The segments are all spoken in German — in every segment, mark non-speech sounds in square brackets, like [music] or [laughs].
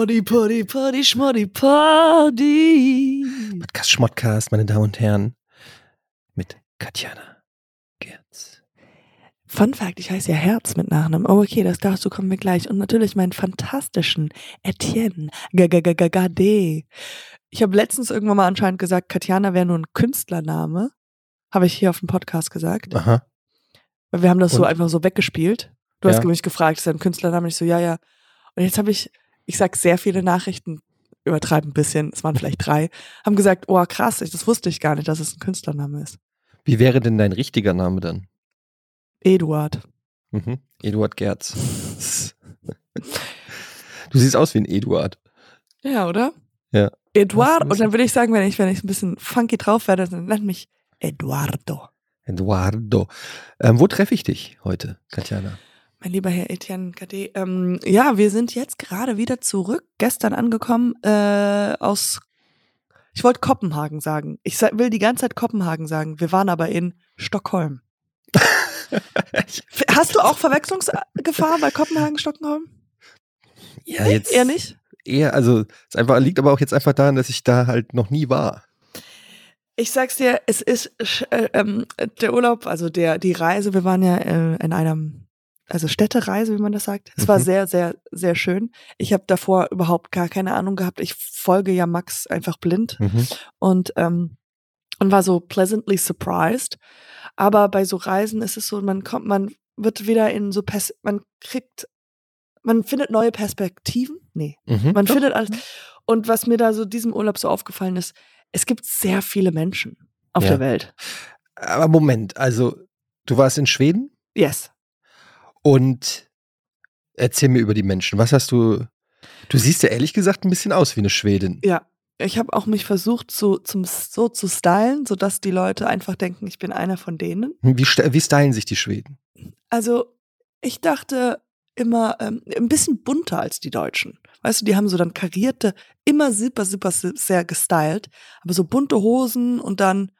Party, Party, Party, Schmoddy, Party. Podcast Schmottcast, meine Damen und Herren, mit Katjana Gerz. Fun Fact, ich heiße ja Herz mit Nachnamen. Oh, okay, das dazu kommen wir gleich. Und natürlich meinen fantastischen Etienne Gagagagade. Ich habe letztens irgendwann mal anscheinend gesagt, Katjana wäre nur ein Künstlername. Habe ich hier auf dem Podcast gesagt. Aha. Weil wir haben das so Und? einfach so weggespielt. Du Ja. hast mich gefragt, ist er ein Künstlername? Ich so, ja, ja. Und jetzt habe ich, ich sag sehr viele Nachrichten, übertreiben ein bisschen, es waren vielleicht drei, haben gesagt, oh krass, ich, das wusste ich gar nicht, dass es ein Künstlername ist. Wie wäre denn dein richtiger Name dann? Eduard. Mhm. Eduard Gerz. Du siehst aus wie ein Eduard. Ja, oder? Ja. Eduard. Und dann würde ich sagen, wenn ich, wenn ich ein bisschen funky drauf werde, dann nennt mich Eduardo. Eduardo. Ähm, wo treffe ich dich heute, Katjana? Mein lieber Herr Etienne KD. Ähm, ja, wir sind jetzt gerade wieder zurück, gestern angekommen äh, aus, ich wollte Kopenhagen sagen. Ich will die ganze Zeit Kopenhagen sagen. Wir waren aber in Stockholm. [laughs] Hast du auch Verwechslungsgefahr bei Kopenhagen, Stockholm? ja, jetzt Eher nicht? Eher, also es einfach, liegt aber auch jetzt einfach daran, dass ich da halt noch nie war. Ich sag's dir, es ist äh, ähm, der Urlaub, also der die Reise. Wir waren ja äh, in einem, also Städtereise, wie man das sagt. Es war Mhm. sehr, sehr, sehr schön. Ich habe davor überhaupt gar keine Ahnung gehabt. Ich folge ja Max einfach blind Mhm. und ähm, und war so pleasantly surprised. Aber bei so Reisen ist es so, man kommt, man wird wieder in so Pers man kriegt, man findet neue Perspektiven. Nee, Mhm. man Doch. findet alles. Und was mir da so diesem Urlaub so aufgefallen ist, es gibt sehr viele Menschen auf Ja. der Welt. Aber Moment, also du warst in Schweden Yes. Und erzähl mir über die Menschen. Was hast du? Du siehst ja ehrlich gesagt ein bisschen aus wie eine Schwedin. Ja. Ich habe auch mich versucht, so, zum, so zu stylen, sodass die Leute einfach denken, ich bin einer von denen. Wie, st- wie stylen sich die Schweden? Also, ich dachte immer ähm, ein bisschen bunter als die Deutschen. Weißt du, die haben so dann karierte, immer super, super sehr gestylt, aber so bunte Hosen und dann,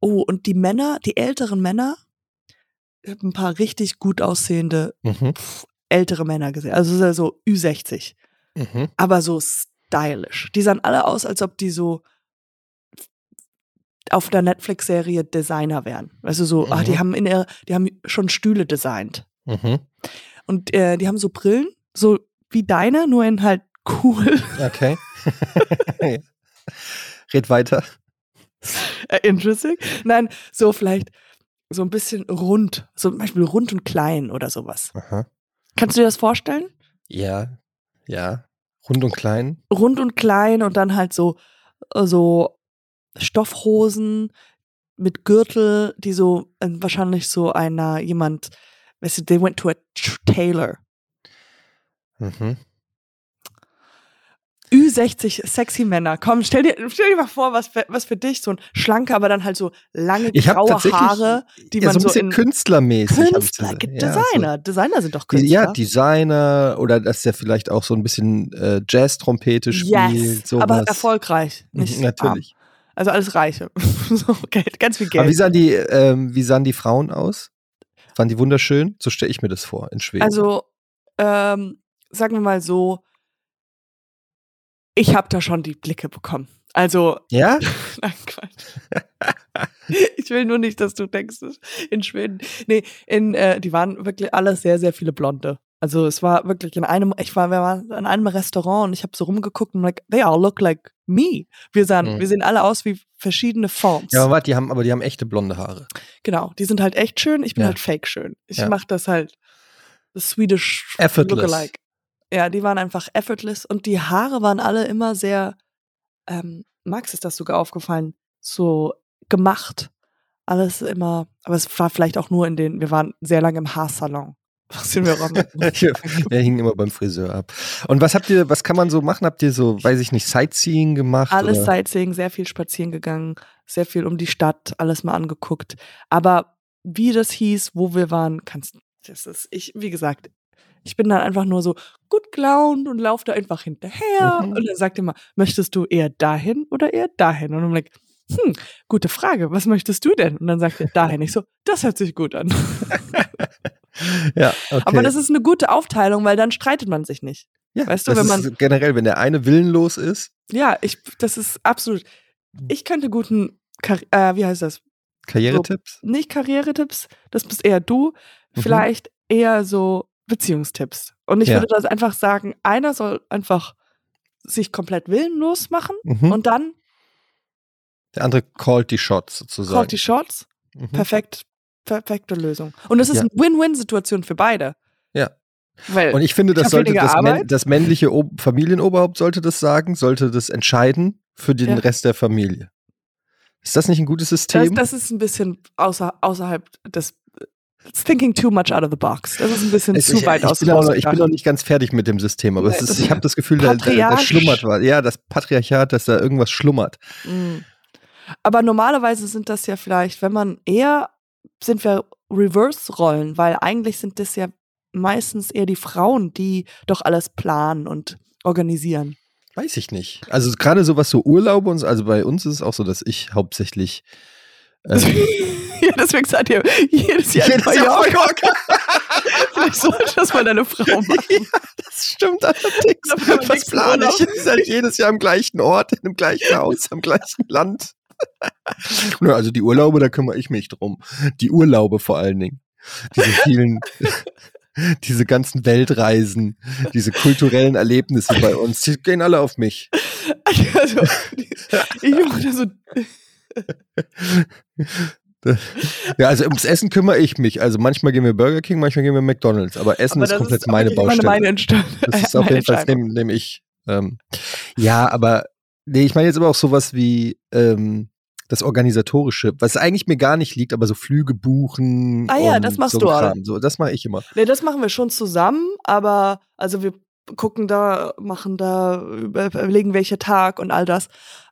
oh, und die Männer, die älteren Männer, ein paar richtig gut aussehende Mhm. pf, ältere Männer gesehen, also so Ü60, Mhm. aber so stylisch. Die sahen alle aus, als ob die so auf der Netflix-Serie Designer wären. Weißt du, so, ah, die Mhm. haben in der, die haben schon Stühle designt. Mhm. Und äh, die haben so Brillen, so wie deine, nur in halt cool. Okay. [laughs] Red weiter. Äh, Interesting. Nein, so vielleicht so ein bisschen rund. So zum Beispiel rund und klein oder sowas. Aha. Kannst du dir das vorstellen? Ja, ja. Rund und klein. Rund und klein und dann halt so, äh, so Stoffhosen mit Gürtel, die so äh, wahrscheinlich so einer, jemand, weißt du, they went to a tailor. Mhm. Ü60 sexy Männer. Komm, stell dir, stell dir mal vor, was für, was für dich so ein schlanker, aber dann halt so lange Ich graue Haare, die ja, man so ein so bisschen in künstlermäßig. Künstler, gesehen. gibt Designer. Designer sind doch Künstler. ja, Designer oder dass der vielleicht auch so ein bisschen äh, Jazz-Trompete spielt. yes, sowas. aber erfolgreich. Mhm, Nicht Natürlich. Arm. Also alles Reiche. [laughs] so, Geld, ganz viel Aber wie Geld. sahen, die, ähm, wie sahen die Frauen aus? Waren die wunderschön? So stelle ich mir das vor in Schweden. Also, ähm, sagen wir mal so, ich habe da schon die Blicke bekommen. Also, ja? [laughs] Nein, Quatsch. [laughs] Ich will nur nicht, dass du denkst, in Schweden. Nee, in, äh, die waren wirklich alle sehr, sehr viele Blonde. Also es war wirklich in einem, ich war, wir waren in einem Restaurant und ich habe so rumgeguckt und like, they all look like me. Wir sahen, Mhm. wir sehen alle aus wie verschiedene Forms. Ja, aber warte, die haben, aber die haben echte blonde Haare. genau, die sind halt echt schön, ich bin Ja. halt fake schön. Ich Ja. mach das halt das Swedish Effortless. Lookalike. Ja, die waren einfach effortless und die Haare waren alle immer sehr, ähm, Max ist das sogar aufgefallen, so gemacht. Alles immer, aber es war vielleicht auch nur in den, wir waren sehr lange im Haarsalon. [laughs] Was sind wir auch am- [laughs] Er hing immer beim Friseur ab. Und was habt ihr, was kann man so machen? Habt ihr so, weiß ich nicht, Sightseeing gemacht? Alles oder? Sightseeing, sehr viel spazieren gegangen, sehr viel um die Stadt, alles mal angeguckt. Aber wie das hieß, wo wir waren, kannst das ist, ich, wie gesagt, ich bin dann einfach nur so gut gelaunt und laufe da einfach hinterher. Mhm. Und dann sagt er immer, möchtest du eher dahin oder eher dahin? Und dann like, hm, gute Frage, was möchtest du denn? Und dann sagt er dahin. Ich so, das hört sich gut an. [laughs] Ja, okay. Aber das ist eine gute Aufteilung, weil dann streitet man sich nicht. ja, weißt du, das wenn man- ist generell, wenn der eine willenlos ist, Ja, ich, das ist absolut. Ich könnte guten, Kar- äh, wie heißt das? Karrieretipps. Nicht Karrieretipps, das bist eher du. Mhm. Vielleicht eher so Beziehungstipps. Und ich Ja. würde das einfach sagen, einer soll einfach sich komplett willenlos machen Mhm. und dann der andere callt die Shots sozusagen. callt die Shots. Mhm. Perfekt, perfekte Lösung. Und es ist Ja. eine Win-Win-Situation für beide. Ja. Weil, Und ich finde, das hab sollte das, Män das männliche Ob Familienoberhaupt sollte das sagen, sollte das entscheiden für den Ja. Rest der Familie. Ist das nicht ein gutes das, System? das ist ein bisschen außer, außerhalb des. It's thinking too much out of the box. Das ist ein bisschen Es- zu ich, weit ich, aus bin noch, ich bin noch nicht ganz fertig mit dem System, aber ist, ich habe das Gefühl, da, da, da schlummert was. Ja, das Patriarchat, dass da irgendwas schlummert. Mm. Aber normalerweise sind das ja vielleicht, wenn man eher, sind wir Reverse-Rollen, weil eigentlich sind das ja meistens eher die Frauen, die doch alles planen und organisieren. Weiß ich nicht. Also gerade so was so Urlaube und so, also bei uns ist es auch so, dass ich hauptsächlich ähm, [laughs] ja, [laughs] deswegen seid ihr jedes Jahr in jedes Jahr Mallorca. Mallorca. [laughs] Vielleicht sollte das mal deine Frau [laughs] machen. Das stimmt allerdings. Man Was plane ich? Ist halt jedes Jahr am gleichen Ort, in dem gleichen Haus, am gleichen Land. Nö, also die Urlaube, da kümmere ich mich drum. Die Urlaube vor allen Dingen. Diese vielen, diese ganzen Weltreisen, diese kulturellen Erlebnisse bei uns, die gehen alle auf mich. Also, ich mache so. [laughs] Ja, also ums Essen kümmere ich mich. Also manchmal gehen wir Burger King, manchmal gehen wir McDonalds, aber Essen Aber ist komplett ist meine auch Baustelle. Meine Entscheidung. Das ist auf [laughs] jeden Fall, nehme nehm ich. Ähm, ja, aber nee, ich meine jetzt aber auch sowas wie ähm, das Organisatorische, was eigentlich mir gar nicht liegt, aber so Flüge buchen. Ah ja, das machst so du. Kram. So, das mache ich immer. Nee, das machen wir schon zusammen, aber also wir gucken da, machen da, über- überlegen welcher Tag und all das.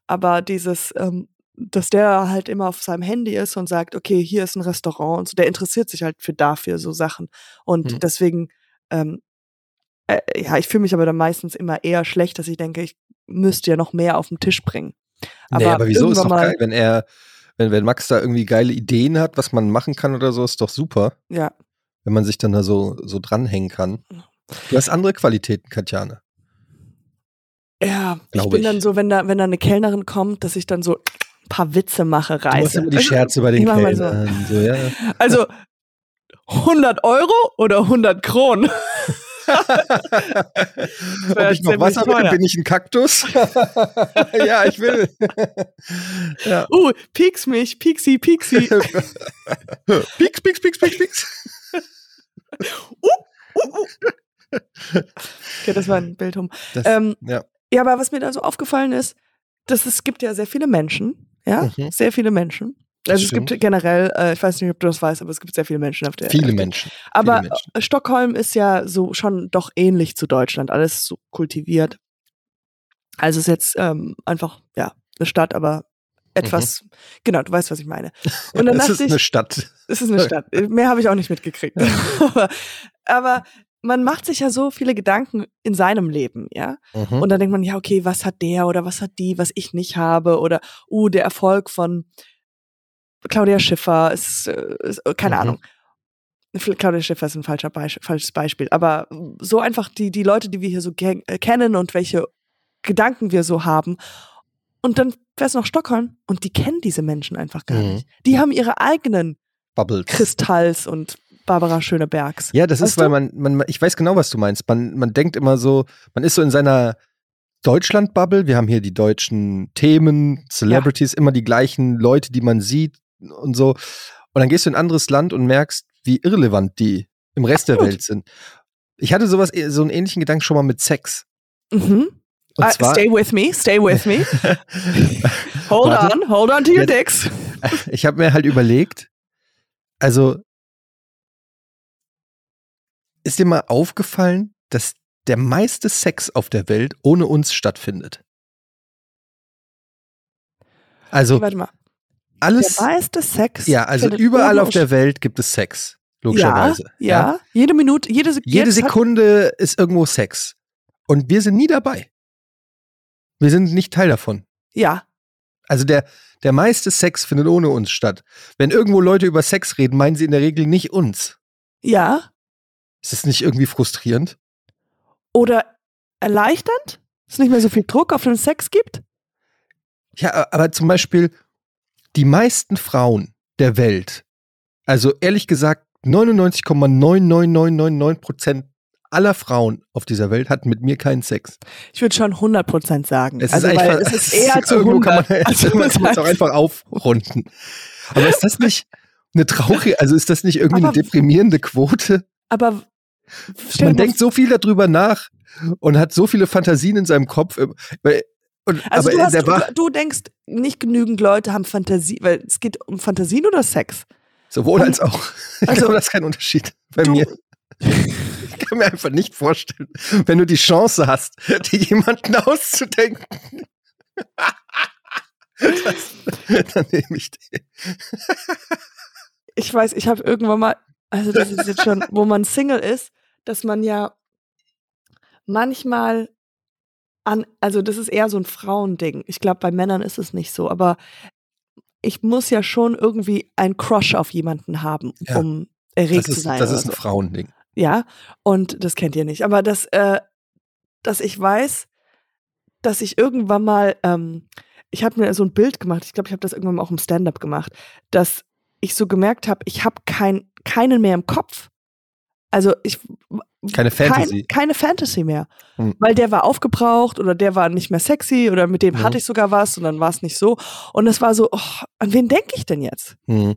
Aber dieses, ähm, dass der halt immer auf seinem Handy ist und sagt, okay, hier ist ein Restaurant und so, der interessiert sich halt für dafür so Sachen. Und Mhm. deswegen, ähm, äh, ja, ich fühle mich aber dann meistens immer eher schlecht, dass ich denke, ich müsste ja noch mehr auf den Tisch bringen. Aber, nee, aber wieso ist doch geil, wenn er, wenn, wenn Max da irgendwie geile Ideen hat, was man machen kann oder so, ist doch super, Ja, wenn man sich dann da so, so dranhängen kann. Du hast andere Qualitäten, Katjane. ja, ich Glaube bin ich. dann so, wenn da, wenn da eine Kellnerin kommt, dass ich dann so paar Witze mache, Du machst immer die Scherze bei den mal so. Kellnern. So, ja. Also 100 Euro oder 100 Kronen? [laughs] Ob ich noch Wasser will, bin ich ein Kaktus? [laughs] ja, ich will. [laughs] ja. Uh, pieks mich, pieksi, pieksi. Pieks, pieks, pieks, pieks, pieks. Okay, das war ein Bild um. Das, Ähm, ja. ja, aber was mir da so aufgefallen ist, dass es gibt ja sehr viele Menschen, ja, Mhm. sehr viele Menschen. Also es gibt generell, äh, ich weiß nicht, ob du das weißt, aber es gibt sehr viele Menschen auf der Viele auf der- Menschen. Aber viele Menschen. äh, Stockholm ist ja so schon doch ähnlich zu Deutschland, alles so kultiviert. Also es ist jetzt ähm, einfach, ja, eine Stadt, aber etwas, genau, du weißt, was ich meine. [laughs] Und dann Es ist ich, eine Stadt. es ist eine Stadt. Mehr habe ich auch nicht mitgekriegt. [laughs] aber, aber man macht sich ja so viele Gedanken in seinem Leben, ja. Mhm. Und dann denkt man, ja, okay, was hat der oder was hat die, was ich nicht habe? Oder, uh, der Erfolg von Claudia Schiffer ist, äh, ist äh, keine Mhm. Ahnung. Claudia Schiffer ist ein falscher Beisp falsches Beispiel. Aber so einfach die, die Leute, die wir hier so äh, kennen und welche Gedanken wir so haben. Und dann fährst du nach Stockholm und die kennen diese Menschen einfach gar Mhm. nicht. Die haben ihre eigenen Bubbles. Kristalls und Barbara Schönebergs. Ja, das Weißt ist, weil man, man, ich weiß genau, was du meinst. Man, man denkt immer so, man ist so in seiner Deutschland-Bubble. Wir haben hier die deutschen Themen, Celebrities, immer die gleichen Leute, die man sieht und so. Und dann gehst du in ein anderes Land und merkst, wie irrelevant die im Rest der Absolut. Welt sind. Ich hatte sowas, so einen ähnlichen Gedanken schon mal mit Sex. Mhm. Ah, zwar, stay with me, stay with me. [laughs] hold Warte. on, hold on to your Ja, dicks. [laughs] ich habe mir halt überlegt, also ist dir mal aufgefallen, dass der meiste Sex auf der Welt ohne uns stattfindet? Also Warte mal. alles, der meiste Sex. ja, also überall auf der Welt gibt es Sex, logischerweise. Ja, ja. Jede Minute, jede, Sek- Jede Sekunde ist irgendwo Sex. Und wir sind nie dabei. Wir sind nicht Teil davon. Ja, Also der, der meiste Sex findet ohne uns statt. Wenn irgendwo Leute über Sex reden, meinen sie in der Regel nicht uns. ja. Ist das nicht irgendwie frustrierend? Oder erleichternd? Dass es nicht mehr so viel Druck auf den Sex gibt? Ja, aber zum Beispiel die meisten Frauen der Welt, also ehrlich gesagt 99,99999 Prozent aller Frauen auf dieser Welt hatten mit mir keinen Sex. Ich würde schon 100% sagen. Es also, ist, weil es ist [laughs] eher zu irgendwo 100. Kann man, also, [laughs] man kann es auch einfach aufrunden. Aber ist das nicht eine traurige, also ist das nicht irgendwie Aber- eine deprimierende Quote? aber Man denkt so viel darüber nach und hat so viele Fantasien in seinem Kopf. äh, Weil, und, Also du, hast, du, du denkst, nicht genügend Leute haben Fantasie, weil es geht um Fantasien oder Sex. sowohl und- als auch. Ich also- glaube, das ist kein Unterschied bei Du- mir. Ich kann mir einfach nicht vorstellen, wenn du die Chance hast, dir jemanden auszudenken. Das, dann nehme ich den. Ich weiß, ich habe irgendwann mal, also das ist jetzt schon, wo man Single ist, dass man ja manchmal an, also das ist eher so ein Frauending. Ich glaube, bei Männern ist es nicht so, aber ich muss ja schon irgendwie ein Crush auf jemanden haben, Ja. um erregt Das zu ist, sein. das ist ein so. Frauending. Ja, und das kennt ihr nicht. Aber dass, äh, dass ich weiß, dass ich irgendwann mal, ähm, ich habe mir so ein Bild gemacht, ich glaube, ich habe das irgendwann mal auch im Stand-up gemacht, dass ich so gemerkt habe, ich habe kein, keinen mehr im Kopf. Also ich Keine Fantasy. Kein, keine Fantasy mehr. Hm. Weil der war aufgebraucht oder der war nicht mehr sexy oder mit dem Ja. hatte ich sogar was und dann war es nicht so. Und es war so, oh, an wen denke ich denn jetzt? Hm.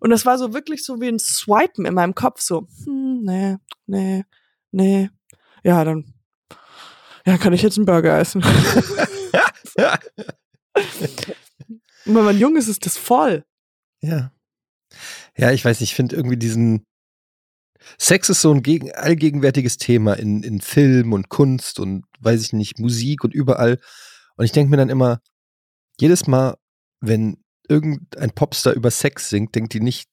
Und das war so wirklich so wie ein Swipen in meinem Kopf, so, hm, nee, nee, nee. Ja, dann, ja, kann ich jetzt einen Burger essen. Und [laughs] wenn man jung ist, ist das voll. Ja. Ja, ich weiß ich finde irgendwie diesen Sex ist so ein gegen, allgegenwärtiges Thema in, in Film und Kunst und weiß ich nicht, Musik und überall. Und ich denke mir dann immer, jedes Mal, wenn irgendein Popstar über Sex singt, denkt die nicht,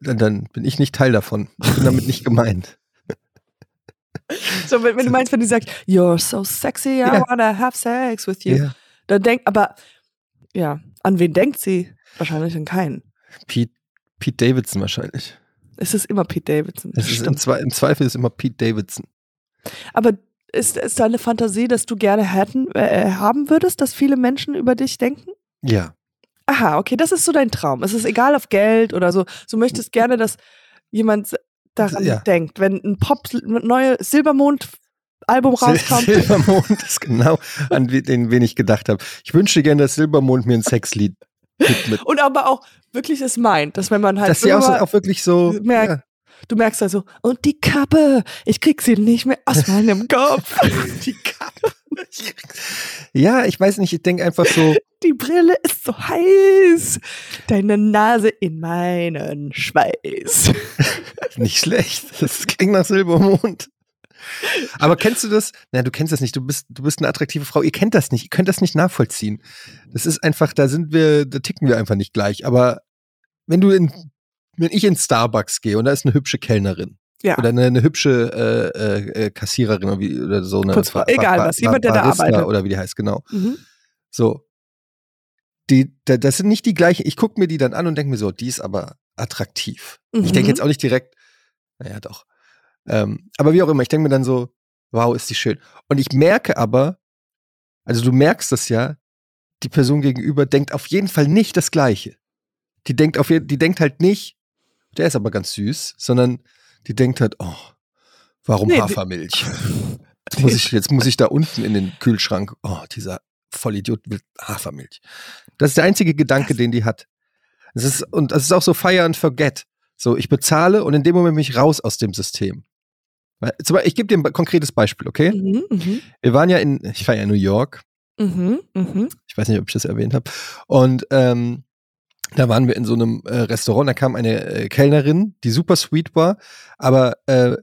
dann, dann bin ich nicht Teil davon. Ich bin damit nicht gemeint. [laughs] So, wenn, wenn du meinst, wenn die sagt, you're so sexy, I Ja. wanna have sex with you. Ja. Dann denkt, aber, ja, an wen denkt sie? Wahrscheinlich an keinen. Pete, Pete Davidson wahrscheinlich. Es ist immer Pete Davidson. Es ist im. Zwe Im Zweifel ist immer Pete Davidson. Aber ist, ist deine Fantasie, dass du gerne hätten, äh, haben würdest, dass viele Menschen über dich denken? Ja. Aha, okay, das ist so dein Traum. Es ist egal auf Geld oder so. Du möchtest gerne, dass jemand daran Ja. denkt. Wenn ein Pop neue Silbermond-Album Sil rauskommt, Silbermond ist genau an den, wen ich gedacht habe. Ich wünschte gerne, dass Silbermond mir ein Sexlied. Und aber auch wirklich es meint, dass wenn man halt dass sie auch, auch wirklich so. merkt, ja, du merkst also, und die Kappe, ich krieg sie nicht mehr aus meinem Kopf. [laughs] die Kappe. ja, ich weiß nicht, ich denke einfach so, [laughs] Die Brille ist so heiß. Deine Nase in meinen Schweiß. [laughs] nicht schlecht. Das klingt nach Silbermond. Aber kennst du das? Na, du kennst das nicht. Du bist, du bist eine attraktive Frau. Ihr kennt das nicht. Ihr könnt das nicht nachvollziehen. Das ist einfach, da sind wir, da ticken wir einfach nicht gleich. Aber wenn du in, wenn ich in Starbucks gehe und da ist eine hübsche Kellnerin Ja. oder eine, eine hübsche äh, äh, äh, Kassiererin oder, wie, oder so eine Putzfrau, egal was, jemand, der da arbeitet. oder wie die heißt, genau. Mhm. So. Die, da, das sind nicht die gleichen. Ich gucke mir die dann an und denke mir so, die ist aber attraktiv. Ich denke Mhm. jetzt auch nicht direkt, naja, doch. Ähm, aber wie auch immer, ich denke mir dann so, wow, ist die schön. Und ich merke aber, also du merkst das ja, die Person gegenüber denkt auf jeden Fall nicht das Gleiche. Die denkt auf die denkt halt nicht, der ist aber ganz süß, sondern die denkt halt, oh, warum Nee, Hafermilch? [laughs] Jetzt muss ich, jetzt muss ich da unten in den Kühlschrank, oh, dieser Vollidiot will Hafermilch. Das ist der einzige Gedanke, den die hat. Das ist, und das ist auch so Fire and Forget. So, ich bezahle und in dem Moment bin ich raus aus dem System. Ich gebe dir ein konkretes Beispiel, okay? Mhm, mhm, Wir waren ja in, ich war ja in New York, mhm, mhm. ich weiß nicht, ob ich das erwähnt habe. Und ähm, da waren wir in so einem äh, Restaurant, da kam eine äh, Kellnerin, die super sweet war, aber äh,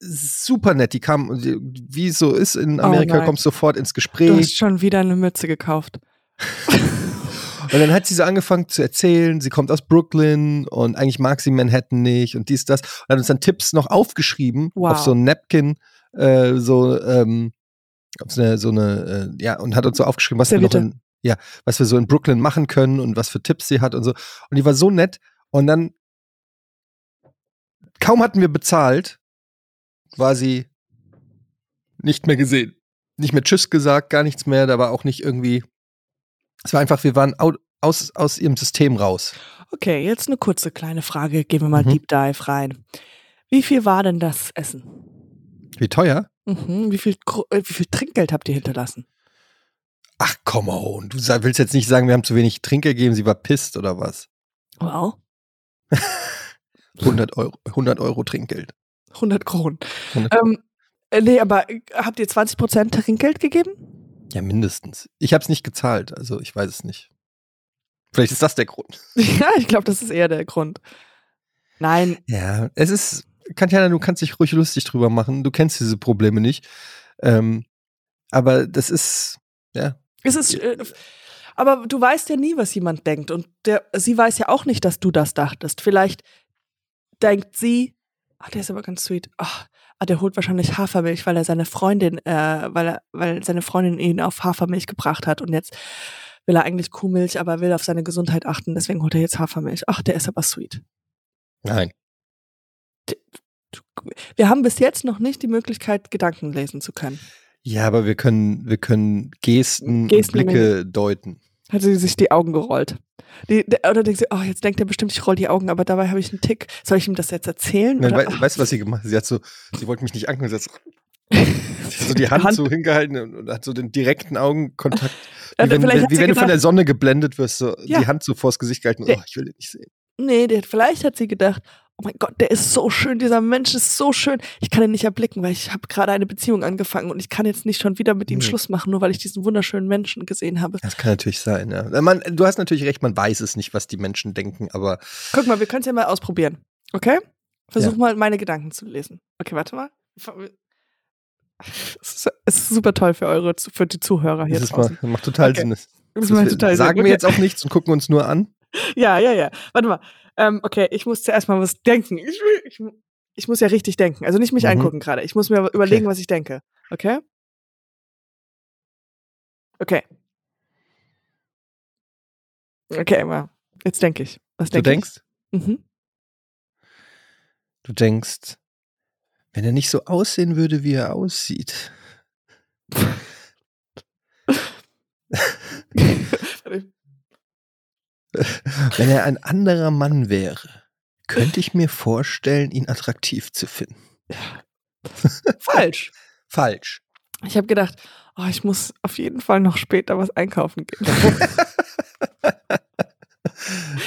super nett. Die kam, wie es so ist in Oh Amerika, nein. kommst sofort ins Du Gespräch. hast schon wieder eine Mütze gekauft. [laughs] Und dann hat sie so angefangen zu erzählen, sie kommt aus Brooklyn und eigentlich mag sie Manhattan nicht und dies, das. Und hat uns dann Tipps noch aufgeschrieben Wow. auf so ein Napkin, äh, so, ähm, auf so eine, so eine äh, ja, und hat uns so aufgeschrieben, was wir noch in, ja, was wir so in Brooklyn machen können und was für Tipps sie hat und so. Und die war so nett. Und dann kaum hatten wir bezahlt, quasi nicht mehr gesehen. Nicht mehr Tschüss gesagt, gar nichts mehr. Da war auch nicht irgendwie. Es war einfach, wir waren au- aus, aus ihrem System raus. Okay, jetzt eine kurze kleine Frage. Gehen wir mal Mhm. Deep Dive rein. Wie viel war denn das Essen? Wie teuer? Mhm. Wie, viel, äh, wie viel Trinkgeld habt ihr hinterlassen? Ach, come on. Du willst jetzt nicht sagen, wir haben zu wenig Trinkgeld gegeben, sie war pisst oder was? Wow. 100 Euro, 100 Euro Trinkgeld. 100 Kronen. 100 Ähm, äh, nee, aber äh, habt ihr 20% Trinkgeld gegeben? Ja, mindestens. Ich habe es nicht gezahlt, also ich weiß es nicht. Vielleicht ist das der Grund. [laughs] ja, ich glaube, das ist eher der Grund. Nein, Ja, es ist, Katjana, du kannst dich ruhig lustig drüber machen. Du kennst diese Probleme nicht. Ähm, aber das ist, ja, es ist. Äh, aber du weißt ja nie, was jemand denkt. Und der, sie weiß ja auch nicht, dass du das dachtest. Vielleicht denkt sie, ach, der ist aber ganz sweet. Ach, ah, der holt wahrscheinlich Hafermilch, weil er seine Freundin, äh, weil er, weil seine Freundin ihn auf Hafermilch gebracht hat und jetzt will er eigentlich Kuhmilch, aber will auf seine Gesundheit achten, deswegen holt er jetzt Hafermilch. Ach, der ist aber sweet. nein. Wir haben bis jetzt noch nicht die Möglichkeit, Gedanken lesen zu können. Ja, aber wir können, wir können Gesten, Gesten- und Blicke deuten. Hat sie sich die Augen gerollt. Die, der, oder denkt sie, oh, jetzt denkt er bestimmt, ich roll die Augen, aber dabei habe ich einen Tick. Soll ich ihm das jetzt erzählen? Nein, oder? wei- weißt du, was sie gemacht hat? Sie hat so, sie wollte mich nicht angucken, sie hat so, [laughs] so die Hand, Hand- so hingehalten und, und hat so den direkten Augenkontakt. [laughs] Wie wenn, vielleicht wenn, hat wie wenn du von gedacht- der Sonne geblendet wirst, so Ja. die Hand so vors Gesicht gehalten, oh, ich will den nicht sehen. Nee, der, vielleicht hat sie gedacht, oh mein Gott, der ist so schön, dieser Mensch ist so schön. Ich kann ihn nicht erblicken, weil ich habe gerade eine Beziehung angefangen und ich kann jetzt nicht schon wieder mit ihm Nee. Schluss machen, nur weil ich diesen wunderschönen Menschen gesehen habe. Das kann natürlich sein, ja. Man, du hast natürlich recht, man weiß es nicht, was die Menschen denken, aber Guck mal, wir können es ja mal ausprobieren. Okay? Versuch Ja. mal, meine Gedanken zu lesen. Okay, warte mal. Es ist, super toll für eure, für die Zuhörer hier das ist draußen. mal, macht total Okay. Sinn. Das, Das macht wir- total sagen Sinn. wir Okay. jetzt auch nichts und gucken uns nur an. [laughs] Ja, ja, ja. Warte mal. Ähm, okay, ich muss zuerst mal was denken. Ich, ich, ich muss ja richtig denken. Also nicht mich Mhm. angucken gerade. Ich muss mir überlegen, was ich denke. Okay? Okay. Okay, mal. Jetzt denke ich. Was Du denke denkst, ich? Mhm. du denkst, wenn er nicht so aussehen würde, wie er aussieht. [laughs] [laughs] [laughs] Wenn er ein anderer Mann wäre, könnte ich mir vorstellen, ihn attraktiv zu finden. Falsch. [laughs] Falsch. Ich habe gedacht, oh, ich muss auf jeden Fall noch später was einkaufen gehen.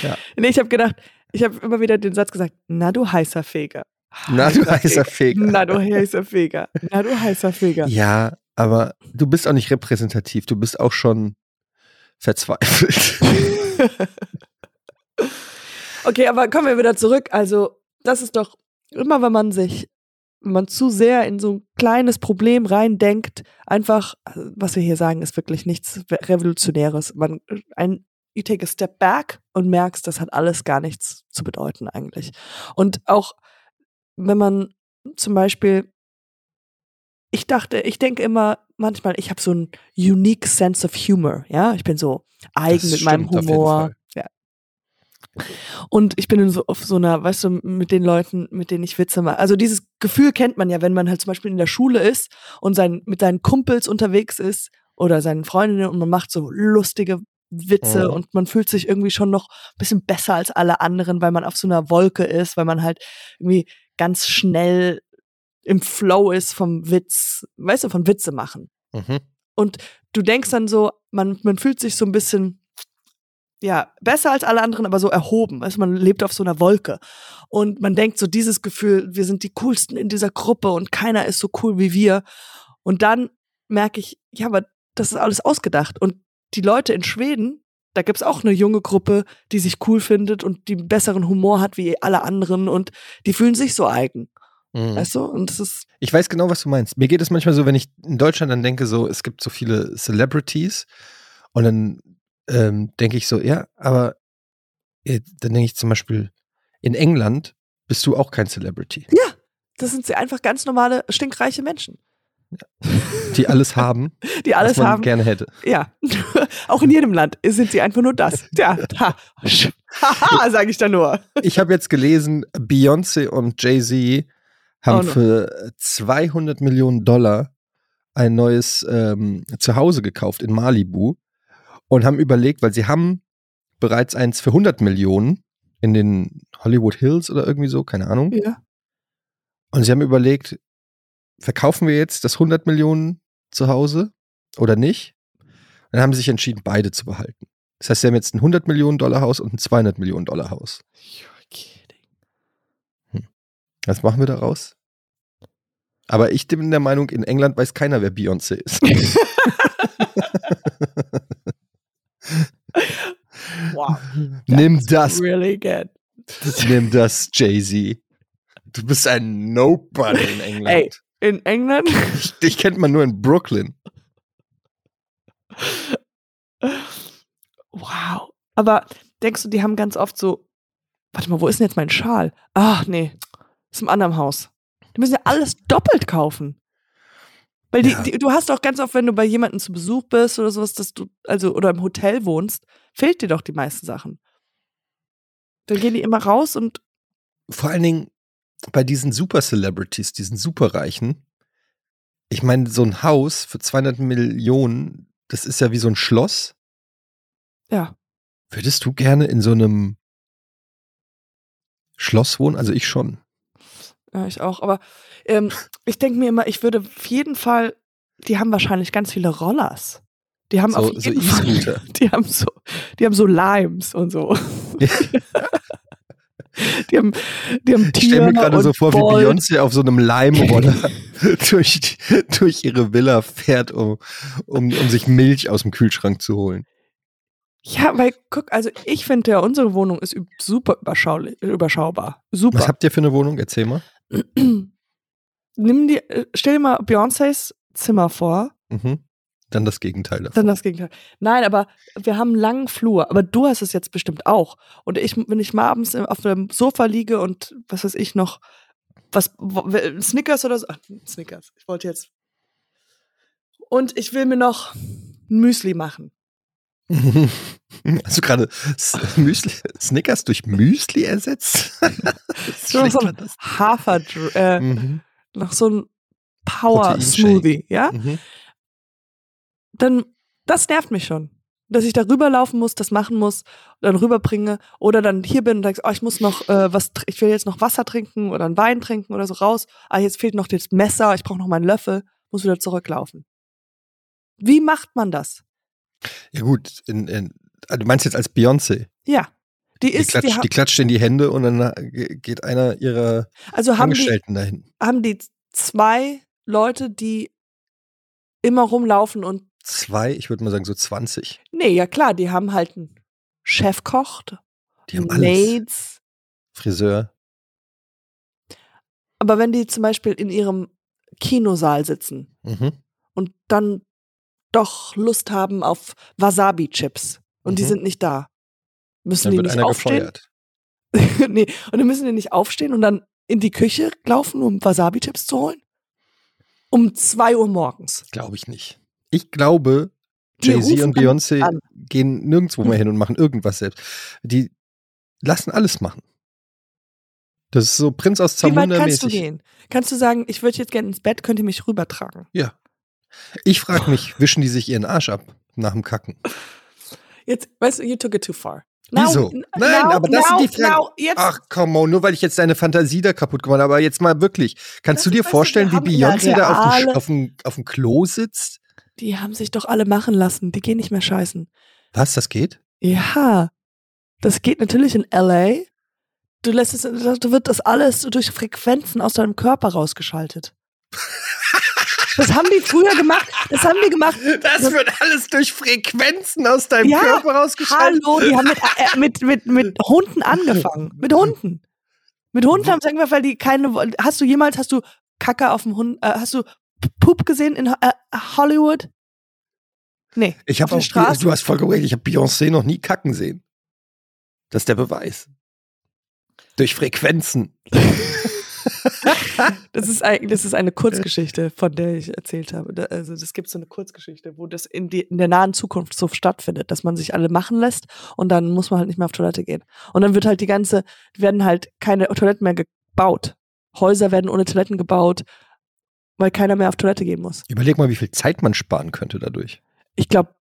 Ja. [laughs] Nee, ich habe gedacht, ich habe immer wieder den Satz gesagt, na du heißer Feger. Na, du heißer Feger. Na du heißer Feger. Na du heißer Feger. Ja, aber du bist auch nicht repräsentativ. Du bist auch schon verzweifelt. [laughs] Okay, aber kommen wir wieder zurück. Also, das ist doch immer, wenn man sich, wenn man zu sehr in so ein kleines Problem reindenkt, einfach, was wir hier sagen, ist wirklich nichts Revolutionäres. Man, ein, you take a step back und merkst, das hat alles gar nichts zu bedeuten eigentlich. Und auch, wenn man zum Beispiel, ich dachte, ich denke immer manchmal, ich habe so ein unique sense of humor, ja, ich bin so eigen Das mit meinem stimmt auf jeden Humor. Fall. Ja. Und ich bin in so auf so einer, weißt du, mit den Leuten, mit denen ich Witze mache. Also dieses Gefühl kennt man ja, wenn man halt zum Beispiel in der Schule ist und sein, mit seinen Kumpels unterwegs ist oder seinen Freundinnen und man macht so lustige Witze Mhm. und man fühlt sich irgendwie schon noch ein bisschen besser als alle anderen, weil man auf so einer Wolke ist, weil man halt irgendwie ganz schnell im Flow ist vom Witz, weißt du, von Witze machen. Mhm. Und du denkst dann so, man, man fühlt sich so ein bisschen, ja, besser als alle anderen, aber so erhoben. Weißt, du, man lebt auf so einer Wolke. Und man denkt so dieses Gefühl, wir sind die coolsten in dieser Gruppe und keiner ist so cool wie wir. Und dann merke ich, ja, aber das ist alles ausgedacht. Und die Leute in Schweden, da gibt's auch eine junge Gruppe, die sich cool findet und die besseren Humor hat wie alle anderen und die fühlen sich so eigen. Mhm. Weißt du? Und das ist, Ich weiß genau, was du meinst. Mir geht es manchmal so, wenn ich in Deutschland dann denke, so, es gibt so viele Celebrities und dann ähm, denke ich so, ja, aber äh, dann denke ich zum Beispiel, in England bist du auch kein Celebrity, ja, das sind sie einfach ganz normale, stinkreiche Menschen, die alles haben, [laughs] die alles was man haben. gerne hätte. Ja, [laughs] auch in jedem Land sind sie einfach nur das. Ja, [laughs] ha, haha, sage ich da nur. Ich habe jetzt gelesen, Beyoncé und Jay-Z haben Oh no. für 200 Millionen Dollar ein neues ähm, Zuhause gekauft in Malibu und haben überlegt, weil sie haben bereits eins für 100 Millionen in den Hollywood Hills oder irgendwie so, keine Ahnung. Ja. Und sie haben überlegt, verkaufen wir jetzt das 100 Millionen Zuhause oder nicht? Und dann haben sie sich entschieden, beide zu behalten. Das heißt, sie haben jetzt ein 100 Millionen Dollar Haus und ein 200 Millionen Dollar Haus. Kidding. Was machen wir daraus? Aber ich bin der Meinung, in England weiß keiner, wer Beyoncé ist. [laughs] Wow. Nimm das, Really good. nimm das, Jay-Z. Du bist ein Nobody in England. Ey. In England? Dich kennt man nur in Brooklyn. Wow. Aber denkst du, die haben ganz oft so, warte mal, wo ist denn jetzt mein Schal? Ach nee, im anderen Haus. Die müssen ja alles doppelt kaufen. Weil die, Ja. die, du hast auch ganz oft, wenn du bei jemandem zu Besuch bist oder sowas, dass du, also, oder im Hotel wohnst, fehlt dir doch die meisten Sachen. Dann gehen die immer raus und, Vor allen Dingen bei diesen Super-Celebrities, diesen Superreichen. Ich meine, so ein Haus für 200 Millionen, das ist ja wie so ein Schloss. ja, Würdest du gerne in so einem Schloss wohnen? Also ich schon. Ja, ich auch. Aber ähm, ich denke mir immer, ich würde auf jeden Fall, die haben wahrscheinlich ganz viele Rollers. Die haben So- auf so jeden Fall, E-Scooter. [laughs] die haben so, die haben so Limes und so. [laughs] Die haben, die haben Ich stelle mir gerade so vor, wie Bolt. Beyoncé auf so einem Leimroller [laughs] durch, durch ihre Villa fährt, um, um, um sich Milch aus dem Kühlschrank zu holen. Ja, weil guck, also ich finde ja, unsere Wohnung ist super überschaubar. Was Super. habt ihr für eine Wohnung? Erzähl mal. Nimm dir, äh, stell dir mal Beyoncés Zimmer vor, Mhm. Dann das Gegenteil davon. dann das Gegenteil. Nein, aber wir haben einen langen Flur, aber du hast es jetzt bestimmt auch. Und ich, wenn ich mal abends auf dem Sofa liege und was weiß ich noch, was, Snickers oder so, ach, Snickers, ich wollte jetzt. Und ich will mir noch ein Müsli machen. [laughs] Hast du gerade Müsli, Snickers durch Müsli ersetzt? So, [laughs] so ein Hafer, äh, Mhm. noch so ein Power Proteinshake. Smoothie, ja? Mhm. Dann, das nervt mich schon. Dass ich da rüberlaufen muss, das machen muss, dann rüberbringe oder dann hier bin und denkst, oh, ich muss noch äh, was, ich will jetzt noch Wasser trinken oder einen Wein trinken oder so raus. Ah, jetzt fehlt noch das Messer, ich brauche noch meinen Löffel, muss wieder zurücklaufen. Wie macht man das? Ja gut, in, in, ah, du meinst jetzt als Beyoncé. Ja, die Die, ist, die, klatscht, ha- die klatscht in die Hände und dann äh, ge- geht einer ihrer also haben die, Angestellten dahin. haben die zwei Leute, die immer rumlaufen und Zwei, ich würde mal sagen so 20. nee, ja klar, die haben halt einen Chefkoch, Die haben alles. Maids, Friseur. aber wenn die zum Beispiel in ihrem Kinosaal sitzen Mhm. und dann doch Lust haben auf Wasabi-Chips und die Mhm. sind nicht da, müssen Dann die wird nicht einer aufstehen? gefeuert. [laughs] nee, und dann müssen die nicht aufstehen und dann in die Küche laufen, um Wasabi-Chips zu holen? Um zwei Uhr morgens. Glaube ich nicht. Ich glaube, Die Jay-Z und Beyoncé gehen nirgendwo mehr hin und machen irgendwas selbst. Die lassen alles machen. Das ist so Prinz aus Wie weit Zamunda kannst du gehen? Kannst du sagen, ich würde jetzt gerne ins Bett, könnt ihr mich rübertragen? Ja. Ich frage mich, [laughs] wischen die sich ihren Arsch ab nach dem Kacken? Jetzt, weißt du, you took it too far. Wieso? n- Nein, aber das sind die Fragen- now, jetzt, Ach, come on, nur weil ich jetzt deine Fantasie da kaputt gemacht habe. Aber jetzt mal wirklich. Kannst Das du dir du, vorstellen, wie Beyoncé da auf dem, auf, dem, auf dem Klo sitzt? die haben sich doch alle machen lassen. Die gehen nicht mehr scheißen. Was, das geht? Ja, das geht natürlich in LA. Du lässt es, da wird das alles durch Frequenzen aus deinem Körper rausgeschaltet. [laughs] Das haben die früher gemacht. Das haben die gemacht. Das wird alles durch Frequenzen aus deinem Ja, Körper rausgeschaltet. Hallo, die haben mit, äh, mit, mit, mit Hunden angefangen. Mit Hunden. Mit Hunden haben sie angefangen, weil die keine. Hast du jemals, hast du Kacke auf dem Hund, äh, hast du Pup gesehen in äh, Hollywood? Nee. Ich habe auch, Straße? du hast vollkommen recht, ich habe Beyoncé noch nie kacken sehen. Das ist der Beweis. Durch Frequenzen. [laughs] Das ist, eigentlich, das ist eine Kurzgeschichte, von der ich erzählt habe. Also es gibt so eine Kurzgeschichte, wo das in, die, in der nahen Zukunft so stattfindet, dass man sich alle machen lässt und dann muss man halt nicht mehr auf Toilette gehen. Und dann wird halt die ganze, werden halt keine Toiletten mehr gebaut. Häuser werden ohne Toiletten gebaut, weil keiner mehr auf Toilette gehen muss. Überleg mal, wie viel Zeit man sparen könnte dadurch. Ich glaube,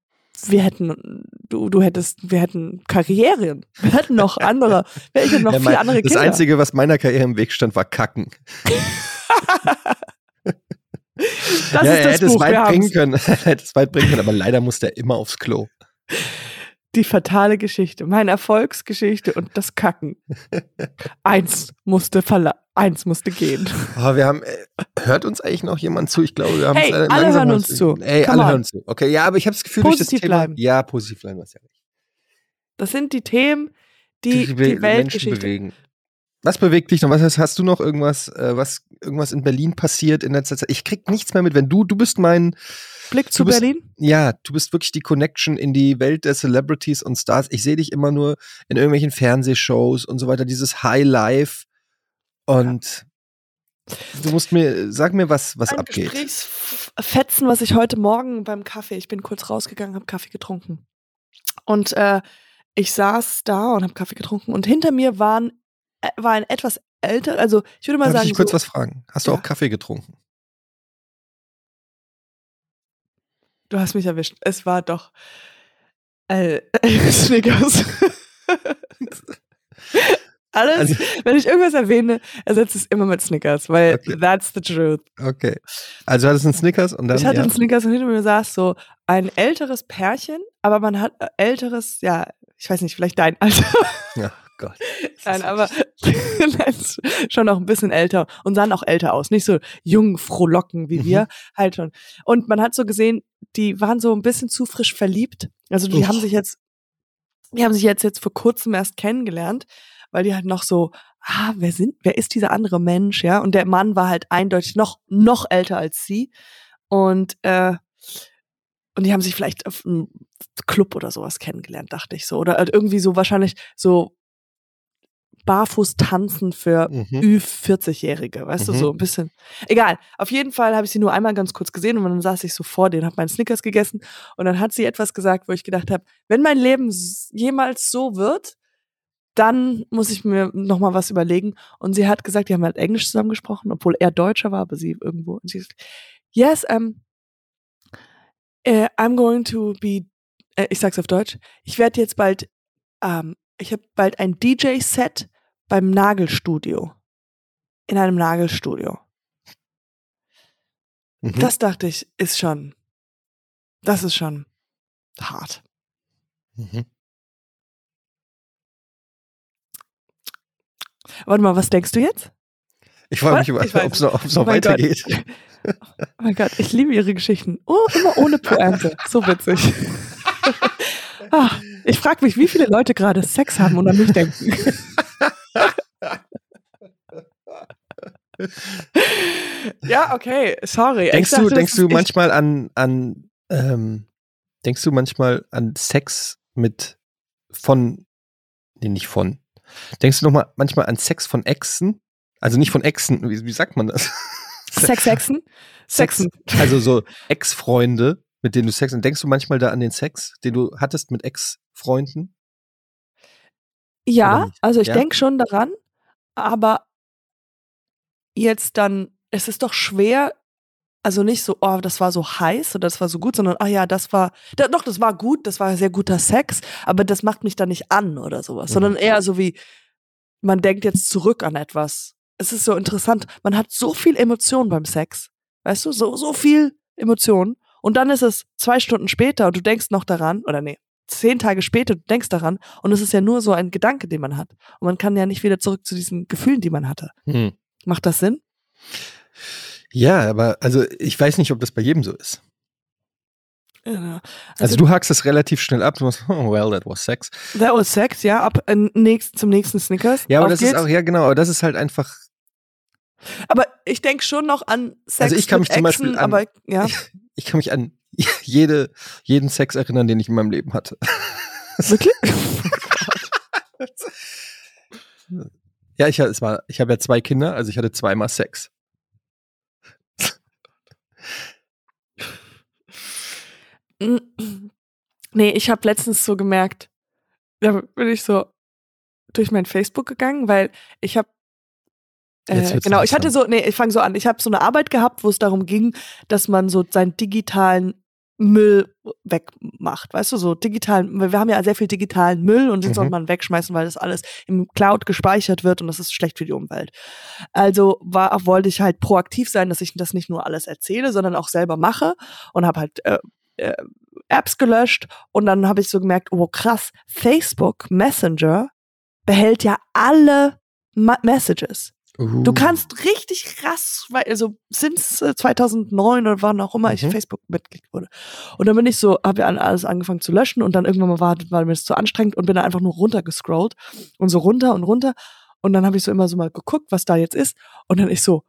wir hätten, du, du hättest, wir hätten Karrieren. Wir hätten noch andere, wir hätten noch Ja, viele mein- andere das Kinder. Einzige, was meiner Karriere im Weg stand, war Kacken. das ja, ist er das hätte es Buch, wir weit bringen haben's. können. [laughs] er hätte es weit bringen können, aber leider musste er immer aufs Klo. Die fatale Geschichte, meine Erfolgsgeschichte und das Kacken. Eins musste verla eins musste gehen. Oh, wir haben, äh, hört uns eigentlich noch jemand zu? Ich glaube, wir haben Hey, es alle hören uns zu. Ey, Come alle on. hören zu. Okay, ja, aber ich habe das Gefühl, durch Positiv das Thema, bleiben. Ja, positiv bleiben, was ja recht. Das sind die Themen, die die, Menschen Weltgeschichte. bewegen. Was bewegt dich noch? Was hast, hast du noch irgendwas, äh, was irgendwas in Berlin passiert in letzter Zeit? Ich krieg nichts mehr mit. Wenn du, du bist mein, Blick zu bist- Berlin? ja, du bist wirklich die Connection in die Welt der Celebrities und Stars. Ich sehe dich immer nur in irgendwelchen Fernsehshows und so weiter. Dieses High Life und du musst mir, sag mir, was was Ein abgeht. Gesprächsfetzen, was ich heute Morgen beim Kaffee, ich bin kurz rausgegangen, habe Kaffee getrunken. Und äh, ich saß da und habe Kaffee getrunken und hinter mir waren, äh, war ein etwas älter, also ich würde mal Darf ich sagen, dich kurz so, was fragen? Hast du Ja. auch Kaffee getrunken? Du hast mich erwischt. Es war doch äh, [laughs] Snickers. [laughs] Alles, Also- wenn ich irgendwas erwähne, ersetze es immer mit Snickers, weil Okay. that's the truth. Okay. Also hattest du einen Snickers und dann ich hatte ja. einen Snickers und hinter mir saß so ein älteres Pärchen, aber man hat äh, älteres, ja, ich weiß nicht, vielleicht dein Alter. Ja, Gott. [laughs] Nein, aber [laughs] schon noch ein bisschen älter und sahen auch älter aus. Nicht so jung, frohlocken wie Mhm. wir, halt schon. Und man hat so gesehen, die waren so ein bisschen zu frisch verliebt. Also die Uff. haben sich jetzt, die haben sich jetzt, jetzt vor kurzem erst kennengelernt, weil die halt noch so, ah, wer sind, wer ist dieser andere Mensch, ja? Und der Mann war halt eindeutig noch, noch älter als sie. Und, äh, und die haben sich vielleicht auf einem Club oder sowas kennengelernt, dachte ich so. Oder halt irgendwie so wahrscheinlich so barfuß tanzen für Mhm. Ü40-Jährige, weißt du, Mhm. so ein bisschen. Egal, auf jeden Fall habe ich sie nur einmal ganz kurz gesehen und dann saß ich so vor denen, habe meinen Snickers gegessen und dann hat sie etwas gesagt, wo ich gedacht habe, wenn mein Leben jemals so wird, dann muss ich mir noch mal was überlegen. Und sie hat gesagt, die haben halt Englisch zusammengesprochen, obwohl er Deutscher war, aber sie irgendwo. Und sie ist, yes, um, äh, I'm going to be, äh, ich sag's auf Deutsch, ich werde jetzt bald, ähm, ich habe bald ein DJ-Set beim Nagelstudio. In einem Nagelstudio. Mhm. Das dachte ich, ist schon, das ist schon hart. Mhm. Warte mal, was denkst du jetzt? Ich frage mich, ob es noch, ob's noch Oh mein Gott. weitergeht. [laughs] Oh mein Gott, ich liebe ihre Geschichten. Oh, immer ohne Pointe. So witzig. [laughs] ah, ich frage mich, wie viele Leute gerade Sex haben und an mich denken. ja, okay, sorry. Denkst dachte, du, denkst du manchmal an, an ähm, denkst du manchmal an Sex mit von, nee, nicht von. Denkst du noch mal manchmal an Sex von Exen? Also nicht von Exen, wie, wie sagt man das? Sex Sexen? Sexen. Also so Ex-Freunde, mit denen du Sex, und denkst du manchmal da an den Sex, den du hattest mit Ex-Freunden? Ja, also ich Ja? denke schon daran, aber jetzt dann, es ist doch schwer, also nicht so, oh, das war so heiß oder das war so gut, sondern, ah ja, das war, da, doch, das war gut, das war sehr guter Sex, aber das macht mich dann nicht an oder sowas, Mhm. sondern eher so wie, man denkt jetzt zurück an etwas. Es ist so interessant, man hat so viel Emotion beim Sex, weißt du, so, so viel Emotion und dann ist es zwei Stunden später und du denkst noch daran, oder nee, zehn Tage später, du denkst daran und es ist ja nur so ein Gedanke, den man hat. Und man kann ja nicht wieder zurück zu diesen Gefühlen, die man hatte. Hm. Macht das Sinn? Ja, aber also ich weiß nicht, ob das bei jedem so ist. Ja. Also, du hakst es relativ schnell ab. Du machst, [laughs] oh, well, that was sex. That was Sex, ja, ab äh, nächst, zum nächsten Snickers. Ja, aber das geht's. ist auch, ja genau, aber das ist halt einfach, Aber ich denke schon noch an Sex Also ich kann mich zum Exen, Beispiel an- aber ja, ich [laughs] kann mich an [laughs] jede, jeden Sex erinnern, den ich in meinem Leben hatte. wirklich? [laughs] Ja, ich, es war, ich habe ja zwei Kinder, also ich hatte zweimal Sex. [laughs] nee, ich habe letztens so gemerkt, da bin ich so durch mein Facebook gegangen, weil ich habe Äh, genau, ich hatte so, nee, ich fange so an. Ich habe so eine Arbeit gehabt, wo es darum ging, dass man so seinen digitalen Müll wegmacht. Weißt du, so digitalen, wir haben ja sehr viel digitalen Müll und den Mhm. soll man wegschmeißen, weil das alles im Cloud gespeichert wird und das ist schlecht für die Umwelt. Also war, wollte ich halt proaktiv sein, dass ich das nicht nur alles erzähle, sondern auch selber mache und habe halt äh, äh, Apps gelöscht und dann habe ich so gemerkt, oh krass, Facebook Messenger behält ja alle Ma Messages. Uh. Du kannst richtig krass, weil- also since äh, 2009 oder wann auch immer ich Mhm. Facebook-Mitglied wurde. Und dann bin ich so, habe ja alles angefangen zu löschen und dann irgendwann mal war, war mir das zu anstrengend und bin dann einfach nur runtergescrollt und so runter und runter. Und dann habe ich so immer so mal geguckt, was da jetzt ist. Und dann ich so,